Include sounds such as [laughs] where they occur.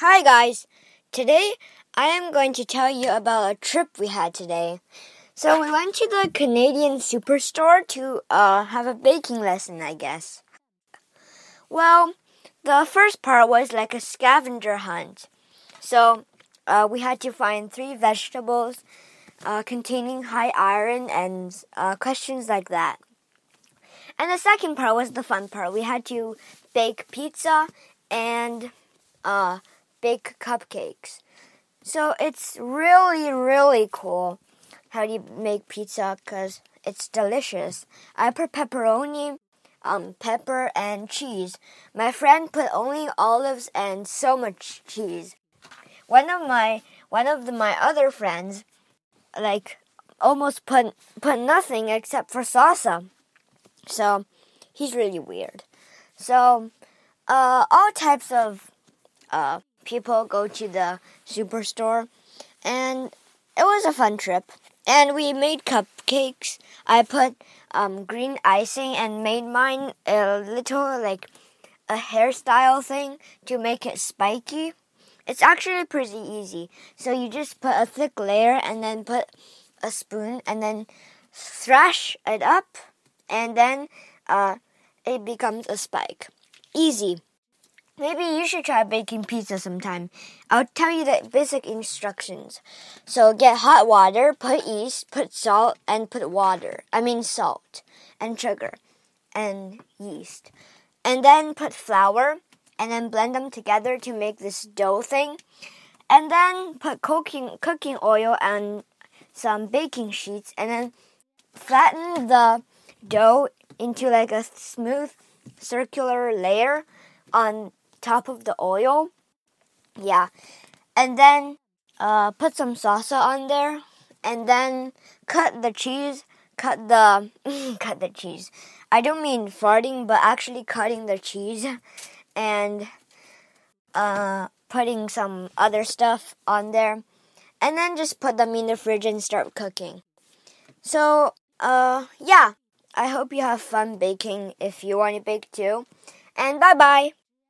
Hi, guys. Today I am going to tell you about a trip we had today. So, we went to the Canadian Superstore to uh, have a baking lesson, I guess. Well, the first part was like a scavenger hunt. So, uh, we had to find three vegetables uh, containing high iron and uh, questions like that. And the second part was the fun part. We had to bake pizza and uh, bake cupcakes. So it's really, really cool how you make pizza because it's delicious. I put pepperoni, um, pepper, and cheese. My friend put only olives and so much cheese. One of my one of the, my other friends, like, almost put put nothing except for salsa. So he's really weird. So uh, all types of uh, people go to the superstore, and it was a fun trip. And we made cupcakes. I put um, green icing and made mine a little like a hairstyle thing to make it spiky. It's actually pretty easy. So you just put a thick layer and then put a spoon and then thrash it up, and then uh, it becomes a spike. Easy. Maybe you should try baking pizza sometime. I'll tell you the basic instructions. So get hot water, put yeast, put salt, and put water. I mean salt and sugar and yeast. And then put flour and then blend them together to make this dough thing. And then put cooking cooking oil and some baking sheets and then flatten the dough into like a smooth circular layer on top of the oil. Yeah. And then uh, put some salsa on there and then cut the cheese, cut the [laughs] cut the cheese. I don't mean farting, but actually cutting the cheese [laughs] and uh, putting some other stuff on there. And then just put them in the fridge and start cooking. So, uh, yeah. I hope you have fun baking if you want to bake too. And bye bye.